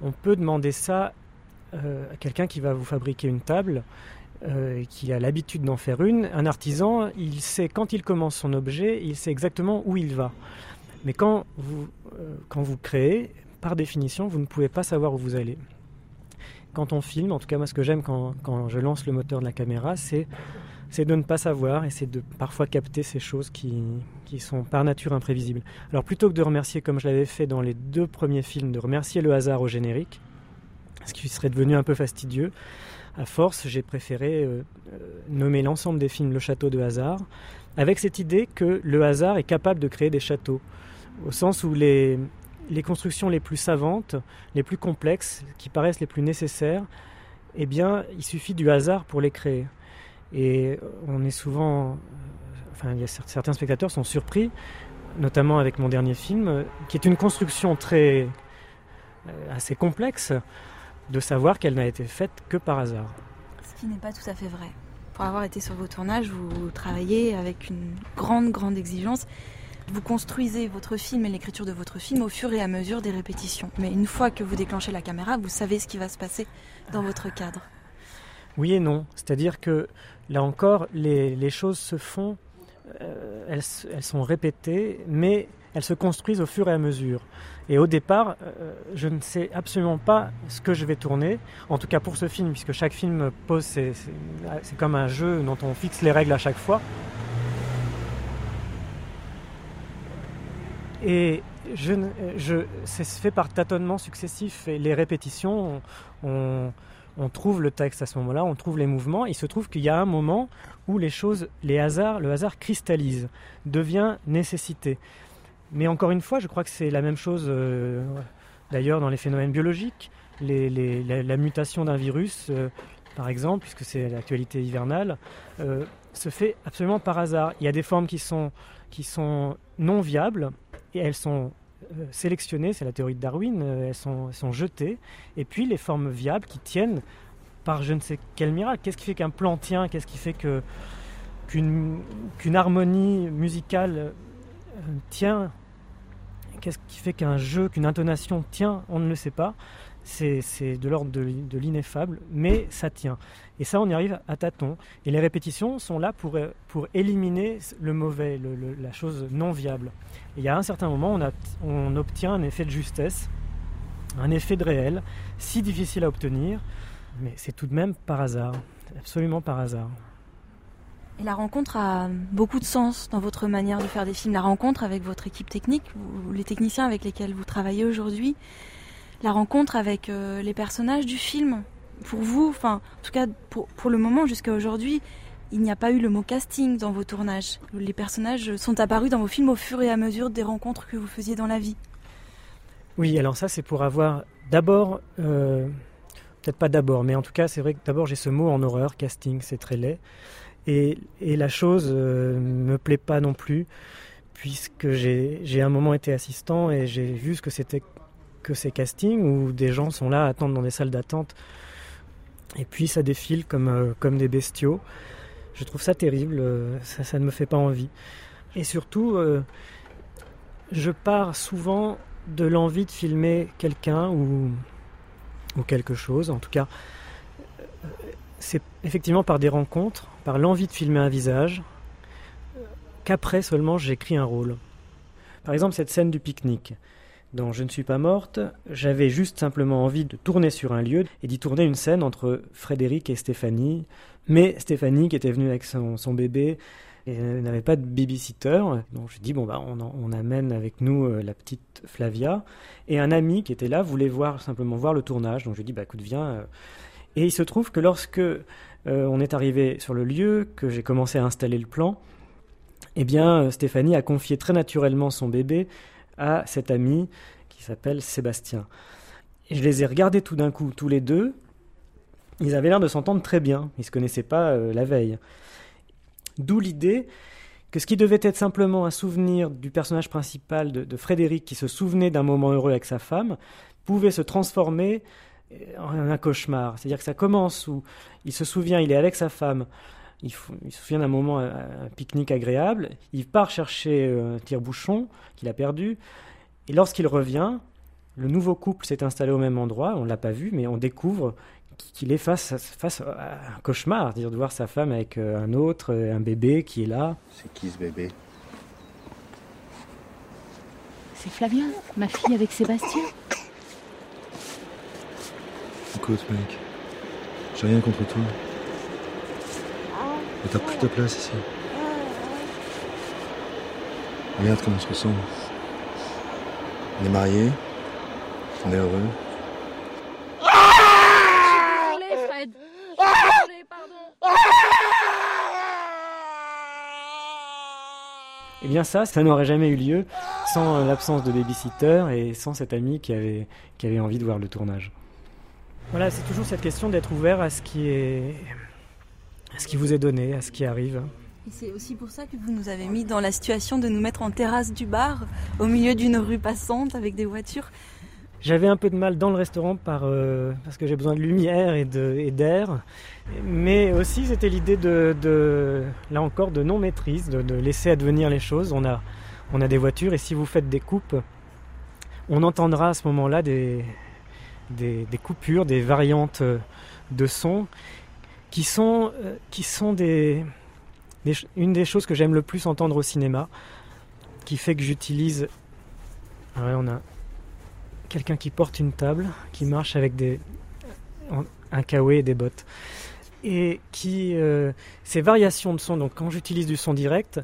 on peut demander ça euh, à quelqu'un qui va vous fabriquer une table, euh, qui a l'habitude d'en faire une. Un artisan, il sait quand il commence son objet, il sait exactement où il va. Mais quand vous, euh, quand vous créez, par définition, vous ne pouvez pas savoir où vous allez. Quand on filme, en tout cas moi ce que j'aime quand, quand je lance le moteur de la caméra, c'est c'est de ne pas savoir et c'est de parfois capter ces choses qui, sont par nature imprévisibles. Alors plutôt que de remercier, comme je l'avais fait dans les deux premiers films, de remercier le hasard au générique, ce qui serait devenu un peu fastidieux, à force, j'ai préféré euh, euh, nommer l'ensemble des films Le Château de hasard, avec cette idée que le hasard est capable de créer des châteaux, au sens où les, les constructions les plus savantes, les plus complexes, qui paraissent les plus nécessaires, eh bien, il suffit du hasard pour les créer. Et on est souvent, enfin, il y a certains spectateurs sont surpris, notamment avec mon dernier film, qui est une construction très euh, assez complexe, de savoir qu'elle n'a été faite que par hasard. Ce qui n'est pas tout à fait vrai. Pour avoir été sur vos tournages, vous travaillez avec une grande, grande exigence. Vous construisez votre film et l'écriture de votre film au fur et à mesure des répétitions. Mais une fois que vous déclenchez la caméra, vous savez ce qui va se passer dans votre cadre. Oui et non. C'est-à-dire que là encore, les, choses se font, euh, elles, sont répétées, mais elles se construisent au fur et à mesure. Et au départ, euh, je ne sais absolument pas ce que je vais tourner, en tout cas pour ce film, puisque chaque film pose, c'est comme un jeu dont on fixe les règles à chaque fois. Et je, je, c'est fait par tâtonnements successifs et les répétitions, on, on trouve le texte à ce moment-là, on trouve les mouvements. Il se trouve qu'il y a un moment où les choses, les hasards, le hasard cristallise, devient nécessité. Mais encore une fois, je crois que c'est la même chose euh, d'ailleurs dans les phénomènes biologiques. la, mutation d'un virus, euh, par exemple, puisque c'est l'actualité hivernale, euh, se fait absolument par hasard. Il y a des formes qui sont, non viables et elles sont sélectionnées, c'est la théorie de Darwin, euh, elles sont, jetées, et puis les formes viables qui tiennent par je ne sais quel miracle. Qu'est-ce qui fait qu'un plan tient? Qu'est-ce qui fait qu'une harmonie musicale euh, tient? Qu'est-ce qui fait qu'un jeu, qu'une intonation tient? On ne le sait pas c'est de l'ordre de, l'ineffable, mais ça tient. Et ça, on y arrive à tâtons. Et les répétitions sont là pour, pour éliminer le mauvais, la chose non viable. Et il y a un certain moment, on, on obtient un effet de justesse, un effet de réel, si difficile à obtenir, mais c'est tout de même par hasard, absolument par hasard. Et la rencontre a beaucoup de sens dans votre manière de faire des films. La rencontre avec votre équipe technique, les techniciens avec lesquels vous travaillez aujourd'hui, la rencontre avec euh, les personnages du film. Pour vous, enfin, en tout cas pour, le moment jusqu'à aujourd'hui, il n'y a pas eu le mot casting dans vos tournages. Les personnages sont apparus dans vos films au fur et à mesure des rencontres que vous faisiez dans la vie. Oui, alors ça c'est pour avoir d'abord, euh, peut-être pas d'abord, mais en tout cas c'est vrai que d'abord j'ai ce mot en horreur, casting, c'est très laid. Et, et la chose ne euh, me plaît pas non plus, puisque j'ai un moment été assistant et j'ai vu ce que c'était que ces castings où des gens sont là à dans des salles d'attente et puis ça défile comme, euh, des bestiaux. Je trouve ça terrible, euh, ça, ça, ne me fait pas envie. Et surtout, euh, je pars souvent de l'envie de filmer quelqu'un ou, ou quelque chose. En tout cas, c'est effectivement par des rencontres, par l'envie de filmer un visage, qu'après seulement j'écris un rôle. Par exemple, cette scène du pique-nique dans Je ne suis pas morte, j'avais juste simplement envie de tourner sur un lieu et d'y tourner une scène entre Frédéric et Stéphanie. Mais Stéphanie, qui était venue avec son, bébé, n'avait pas de babysitter. Donc je dis, bon, bah, on, amène avec nous euh, la petite Flavia. Et un ami qui était là voulait simplement voir le tournage. Donc je dis, bah, écoute, viens. Euh. Et il se trouve que lorsque euh, on est arrivé sur le lieu, que j'ai commencé à installer le plan, eh bien, Stéphanie a confié très naturellement son bébé à cet ami qui s'appelle Sébastien. Et je les ai regardés tout d'un coup, tous les deux. Ils avaient l'air de s'entendre très bien. Ils ne se connaissaient pas euh, la veille. D'où l'idée que ce qui devait être simplement un souvenir du personnage principal de, Frédéric qui se souvenait d'un moment heureux avec sa femme pouvait se transformer euh, en un cauchemar. C'est-à-dire que ça commence où il se souvient, il est avec sa femme, il, se souvient d'un moment, un, pique-nique agréable, il part chercher euh, un tire-bouchon qu'il a perdu, et lorsqu'il revient, le nouveau couple s'est installé au même endroit, on ne l'a pas vu, mais on découvre qu'il est face, face à un cauchemar, c'est-à-dire de voir sa femme avec euh, un autre, un bébé qui est là. C'est qui ce bébé? C'est Flavien, ma fille avec Sébastien. Écoute, mec, j'ai rien contre toi. Mais t'as plus ta place ici. Regarde comment on se ressemble. On est mariés. On est heureux. Eh bien ça, ça n'aurait jamais eu lieu sans euh, l'absence de babysitter et sans cet ami qui avait, qui avait envie de voir le tournage. Voilà, c'est toujours cette question d'être ouvert à ce qui est à ce qui vous est donné, à ce qui arrive. Et c'est aussi pour ça que vous nous avez mis dans la situation de nous mettre en terrasse du bar, au milieu d'une rue passante avec des voitures. J'avais un peu de mal dans le restaurant par, euh, parce que j'ai besoin de lumière et d'air. Mais aussi, c'était l'idée de, de, là encore, de non-maîtrise, de, de, laisser advenir les choses. On a, on a des voitures et si vous faites des coupes, on entendra à ce moment-là des, des, des, coupures, des variantes de son qui sont, euh, qui sont des, une des choses que j'aime le plus entendre au cinéma, qui fait que j'utilise. Ouais, on a quelqu'un qui porte une table, qui marche avec des, un kawaii et des bottes. Et qui, euh, ces variations de son, donc quand j'utilise du son direct,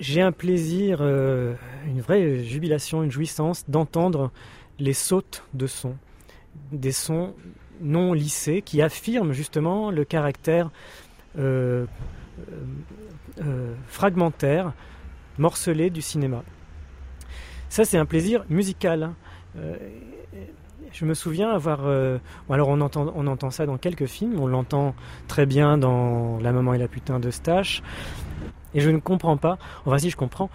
j'ai un plaisir, euh, une vraie jubilation, une jouissance d'entendre les sautes de son, des sons non lissés qui affirment justement le caractère euh, euh, fragmentaire, morcelé du cinéma. Ça, c'est un plaisir musical. Hein. Euh, je me souviens avoir. Euh, alors, on entend, ça dans quelques films. On l'entend très bien dans La maman et la putain de Stache. Et je ne comprends pas. Enfin, si, je comprends.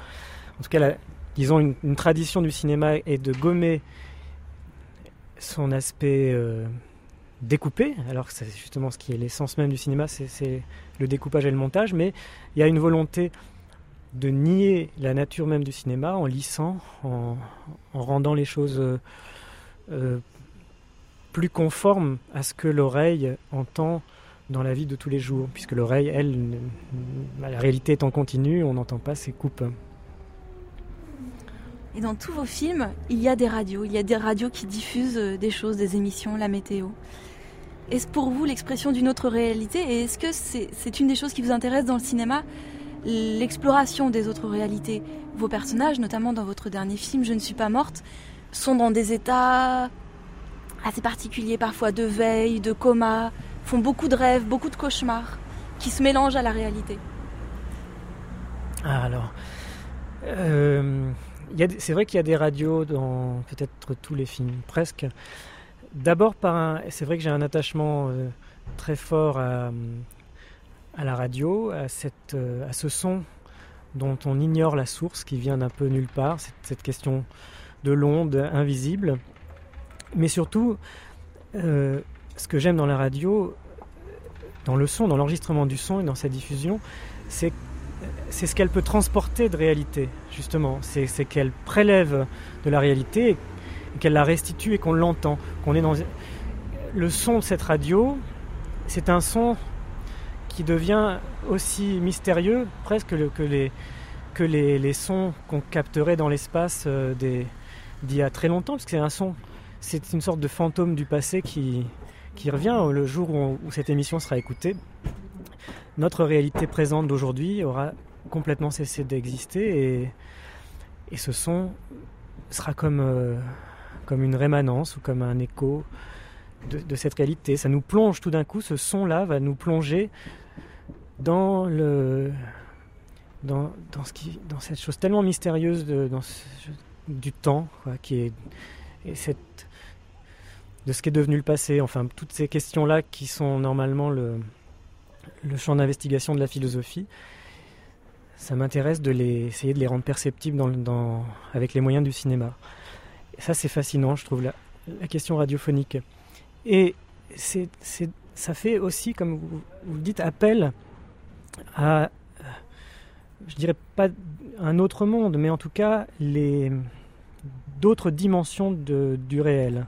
En tout cas, la, disons, une, une, tradition du cinéma est de gommer son aspect euh, découpé. Alors, c'est justement ce qui est l'essence même du cinéma c'est le découpage et le montage. Mais il y a une volonté de nier la nature même du cinéma en lissant, en, en rendant les choses euh, euh, plus conformes à ce que l'oreille entend dans la vie de tous les jours, puisque l'oreille, elle, la réalité étant continue, on n'entend pas ces coupes. Et dans tous vos films, il y a des radios, il y a des radios qui diffusent euh, des choses, des émissions, la météo. Est-ce pour vous l'expression d'une autre réalité et est-ce que c'est une des choses qui vous intéresse dans le cinéma l'exploration des autres réalités? Vos personnages, notamment dans votre dernier film Je ne suis pas morte, sont dans des états assez particuliers, parfois de veille, de coma, font beaucoup de rêves, beaucoup de cauchemars, qui se mélangent à la réalité. Ah, alors, euh, c'est vrai qu'il y a des radios dans peut-être tous les films, presque. D'abord par un, c'est vrai que j'ai un attachement euh, très fort à, la radio, euh, à ce son dont on ignore la source, qui vient d'un peu nulle part, cette, question de l'onde invisible. Mais surtout, euh, ce que j'aime dans la radio, dans le son, dans l'enregistrement du son et dans sa diffusion, c'est ce qu'elle peut transporter de réalité, justement. C'est qu'elle prélève de la réalité qu'elle la restitue et qu'on l'entend. Qu'on est dans le son de cette radio, c'est un son qui devient aussi mystérieux presque que les, que les, sons qu'on capterait dans l'espace euh, d'il y a très longtemps, parce que c'est un son, c'est une sorte de fantôme du passé qui, qui revient le jour où, où cette émission sera écoutée. Notre réalité présente d'aujourd'hui aura complètement cessé d'exister et, et ce son sera comme, euh, comme une rémanence ou comme un écho de, cette réalité. Ça nous plonge tout d'un coup, ce son-là va nous plonger dans le dans, dans, ce dans cette chose tellement mystérieuse du temps qui est et de ce qui est devenu le passé enfin toutes ces questions là qui sont normalement le, champ d'investigation de la philosophie ça m'intéresse de les essayer de les rendre perceptibles avec les moyens du cinéma ça c'est fascinant je trouve la, question radiophonique et ça fait aussi comme vous, vous dites appel à, je dirais pas un autre monde, mais en tout cas les d'autres dimensions de, du réel.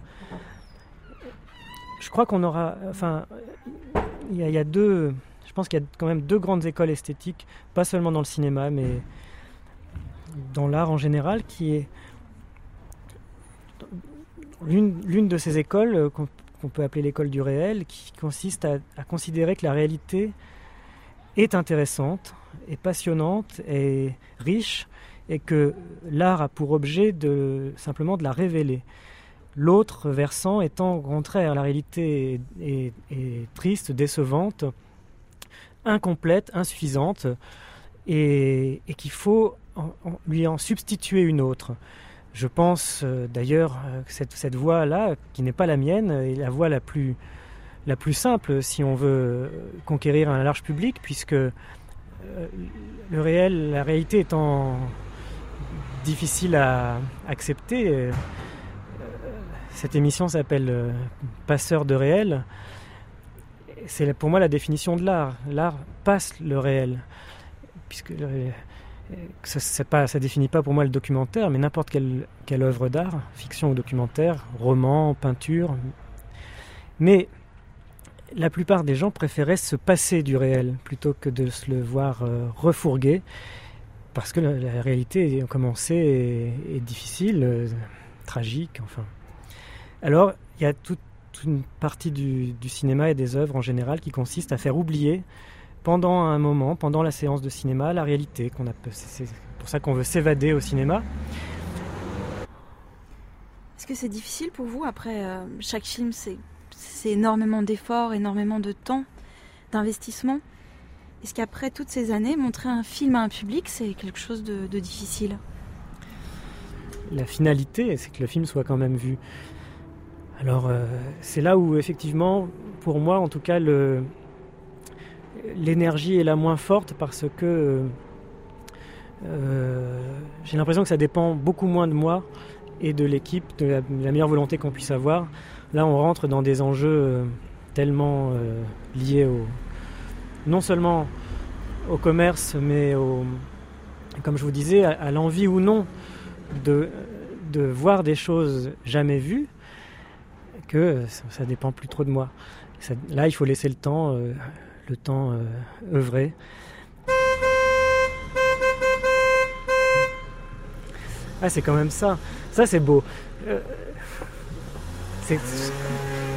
Je crois qu'on aura, enfin, il y, a deux, je pense qu'il y a quand même deux grandes écoles esthétiques, pas seulement dans le cinéma, mais dans l'art en général, qui est l'une de ces écoles qu'on qu peut appeler l'école du réel, qui consiste à, considérer que la réalité est intéressante, est passionnante, est riche, et que l'art a pour objet simplement de la révéler. L'autre versant étant au contraire, la réalité est, triste, décevante, incomplète, insuffisante, et, qu'il faut lui en substituer une autre. Je pense euh, d'ailleurs que cette, voie-là, qui n'est pas la mienne, est la voie la plus, simple si on veut conquérir un large public, puisque euh, le réel, la réalité étant difficile à accepter, euh, cette émission s'appelle euh, Passeur de réel. C'est pour moi la définition de l'art. L'art passe le réel. Puisque ça ne définit pas pour moi le documentaire, mais n'importe quelle, œuvre d'art, fiction ou documentaire, roman, peinture. Mais la plupart des gens préféraient se passer du réel plutôt que de se le voir euh, refourguer, parce que la, réalité, comme on sait, est, difficile, euh, tragique, enfin. Alors, il y a toute une partie du, cinéma et des œuvres en général qui consiste à faire oublier pendant un moment, pendant la séance de cinéma, la réalité. Qu'on a, c'est pour ça qu'on veut s'évader au cinéma. Est-ce que c'est difficile pour vous après euh, chaque film C'est c'est énormément d'efforts, énormément de temps, d'investissement? Est-ce qu'après toutes ces années, montrer un film à un public, c'est quelque chose de, difficile? La finalité, c'est que le film soit quand même vu. Alors, euh, c'est là où, effectivement, pour moi, en tout cas, l'énergie est la moins forte parce que euh, j'ai l'impression que ça dépend beaucoup moins de moi et de l'équipe, de la meilleure volonté qu'on puisse avoir. Là, on rentre dans des enjeux euh, tellement euh, liés non seulement au commerce, mais au, comme je vous disais, à, l'envie ou non de, voir des choses jamais vues, que ça, dépend plus trop de moi. là, il faut laisser le temps, euh, le temps œuvrer. Ah, c'est quand même ça. Ça, c'est beau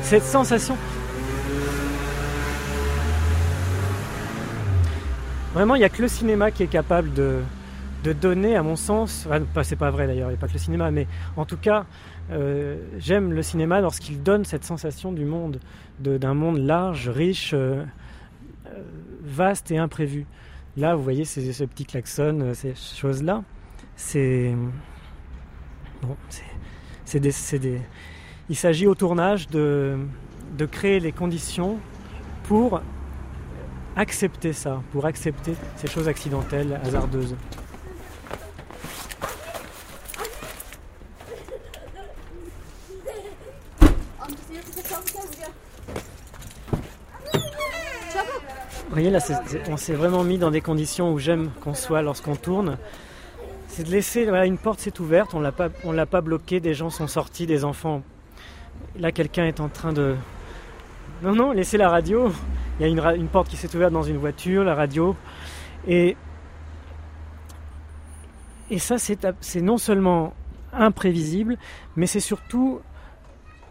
cette sensation. Vraiment, il n'y a que le cinéma qui est capable de, donner, à mon sens, enfin, c'est pas vrai d'ailleurs, il n'y a pas que le cinéma, mais en tout cas, euh, j'aime le cinéma lorsqu'il donne cette sensation du monde, d'un monde large, riche, euh, euh, vaste et imprévu. Là, vous voyez ces, ces petits klaxons, ces choses-là, c'est. Bon, c'est des, des, il s'agit au tournage de, créer les conditions pour accepter ça, pour accepter ces choses accidentelles, hasardeuses. Vous voyez là, on s'est vraiment mis dans des conditions où j'aime qu'on soit lorsqu'on tourne. C'est de laisser une porte s'est ouverte, on l'a pas, on l'a pas bloquée, des gens sont sortis, des enfants Là, quelqu'un est en train de. Non, non, laissez la radio. Il y a une, porte qui s'est ouverte dans une voiture, la radio. Et, ça, c'est non seulement imprévisible, mais c'est surtout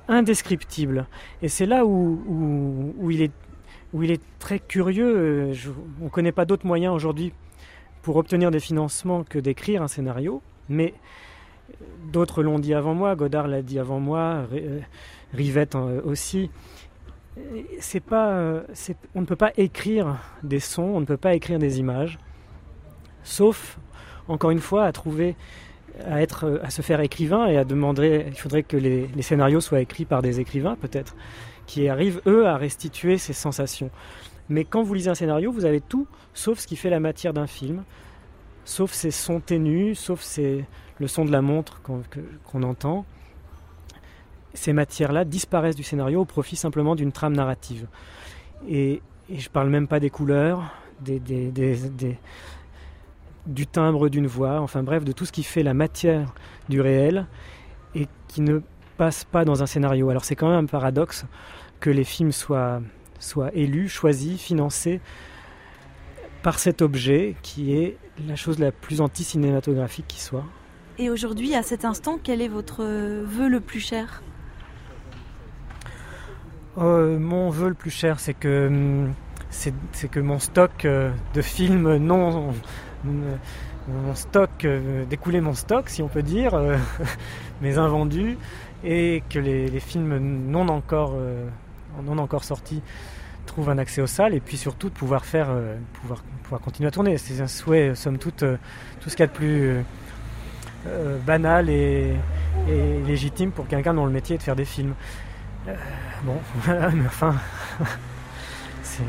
indescriptible. Et c'est là où, il est, où il est très curieux. on ne connaît pas d'autres moyens aujourd'hui pour obtenir des financements que d'écrire un scénario, mais D'autres l'ont dit avant moi, Godard l'a dit avant moi, euh, Rivette euh, aussi. C'est pas, euh, on ne peut pas écrire des sons, on ne peut pas écrire des images, sauf, encore une fois, à trouver, à, être, à se faire écrivain et à demander, il faudrait que les scénarios soient écrits par des écrivains peut-être, qui arrivent eux à restituer ces sensations. Mais quand vous lisez un scénario, vous avez tout, sauf ce qui fait la matière d'un film, sauf ces sons ténus, sauf ces, le son de la montre qu'on entend, ces matières-là disparaissent du scénario au profit simplement d'une trame narrative. Et, je je parle même pas des couleurs, du timbre d'une voix, enfin bref, de tout ce qui fait la matière du réel et qui ne passe pas dans un scénario. Alors c'est quand même un paradoxe que les films soient, soient élus, choisis, financés par cet objet qui est la chose la plus anti-cinématographique qui soit. Et aujourd'hui, à cet instant, quel est votre vœu le plus cher? Euh, Mon vœu le plus cher, c'est que, hum, c'est, que mon stock euh, de films non. Mon stock, euh, d'écouler mon stock, si on peut dire, [laughs] mes invendus, et que les, films non encore, non encore sortis trouvent un accès aux salles, et puis surtout de pouvoir faire, pouvoir, pouvoir continuer à tourner. C'est un souhait, somme toute, tout ce qu'il y a de plus euh, banal et, légitime pour quelqu'un dont le métier est de faire des films. Euh, bon, [laughs] voilà, mais enfin, [laughs] c'est.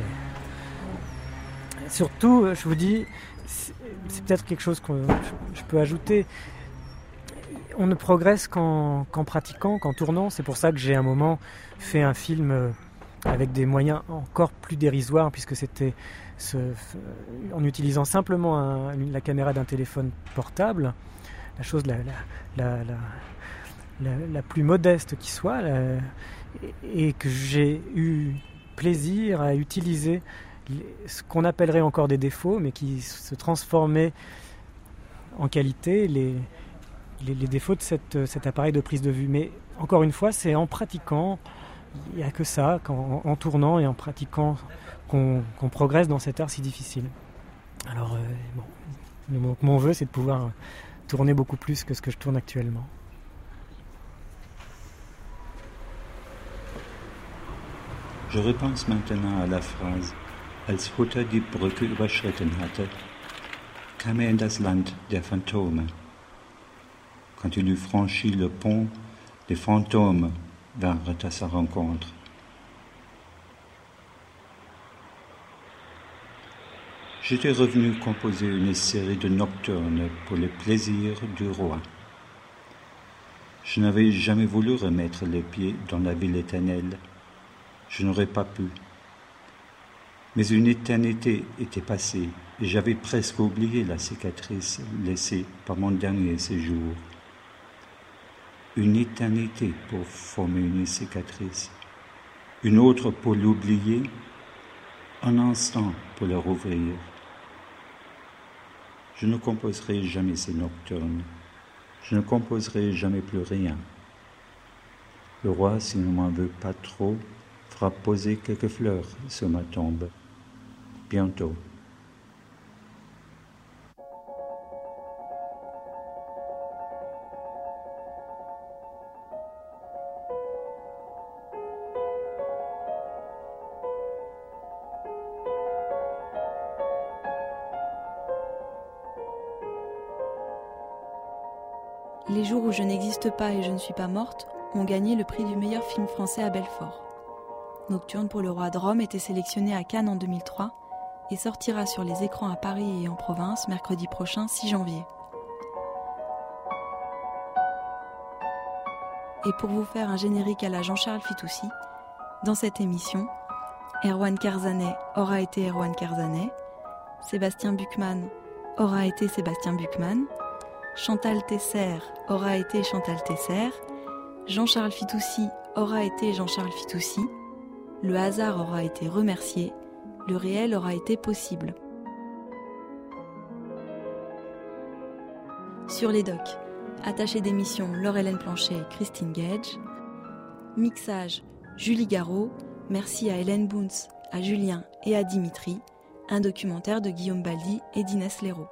Surtout, je vous dis, c'est peut-être quelque chose que je peux ajouter. on ne progresse qu'en pratiquant, qu'en tournant. C'est pour ça que j'ai un moment fait un film euh, avec des moyens encore plus dérisoires, puisque c'était en utilisant simplement la caméra d'un téléphone portable, la chose la, la, plus modeste qui soit, et que j'ai eu plaisir à utiliser ce qu'on appellerait encore des défauts, mais qui se transformaient en qualité, les, les, défauts de cet appareil de prise de vue. Mais encore une fois, c'est en pratiquant, il n'y a que ça, en, tournant et en pratiquant qu'on progresse dans cet art si difficile. Alors, euh, mon vœu, c'est de pouvoir tourner beaucoup plus que ce que je tourne actuellement. Je repense maintenant à la phrase Als Hutter die Brücke überschritten hatte, kam er in das Land der Phantome. Quand il eut franchi le pont, les fantômes vinrent à sa rencontre. J'étais revenu composer une série de nocturnes pour les plaisirs du roi. Je n'avais jamais voulu remettre les pieds dans la ville éternelle. Je n'aurais pas pu. Mais une éternité était passée et j'avais presque oublié la cicatrice laissée par mon dernier séjour une éternité pour former une cicatrice, une autre pour l'oublier, un instant pour le rouvrir. Je ne composerai jamais ces nocturnes, je ne composerai jamais plus rien. Le roi, s'il ne m'en veut pas trop, fera poser quelques fleurs sur ma tombe. Bientôt. Je n'existe pas et je ne suis pas morte ont gagné le prix du meilleur film français à Belfort. Nocturne pour le roi de Rome était sélectionné à Cannes en 2003 et sortira sur les écrans à Paris et en province mercredi prochain 6 janvier. Et pour vous faire un générique à la Jean-Charles Fitoussi, dans cette émission, Erwan Kerzanet aura été Erwan Kerzanet, Sébastien Buchmann aura été Sébastien Buchmann, Chantal Tesser aura été Chantal Tesser, Jean-Charles Fitoussi aura été Jean-Charles Fitoussi, le hasard aura été remercié, le réel aura été possible. Sur les docks, attaché d'émission Laure-Hélène Planchet et Christine Gage, mixage Julie Garot, merci à Hélène Bounce, à Julien et à Dimitri, un documentaire de Guillaume Baldi et d'Inès Léraud.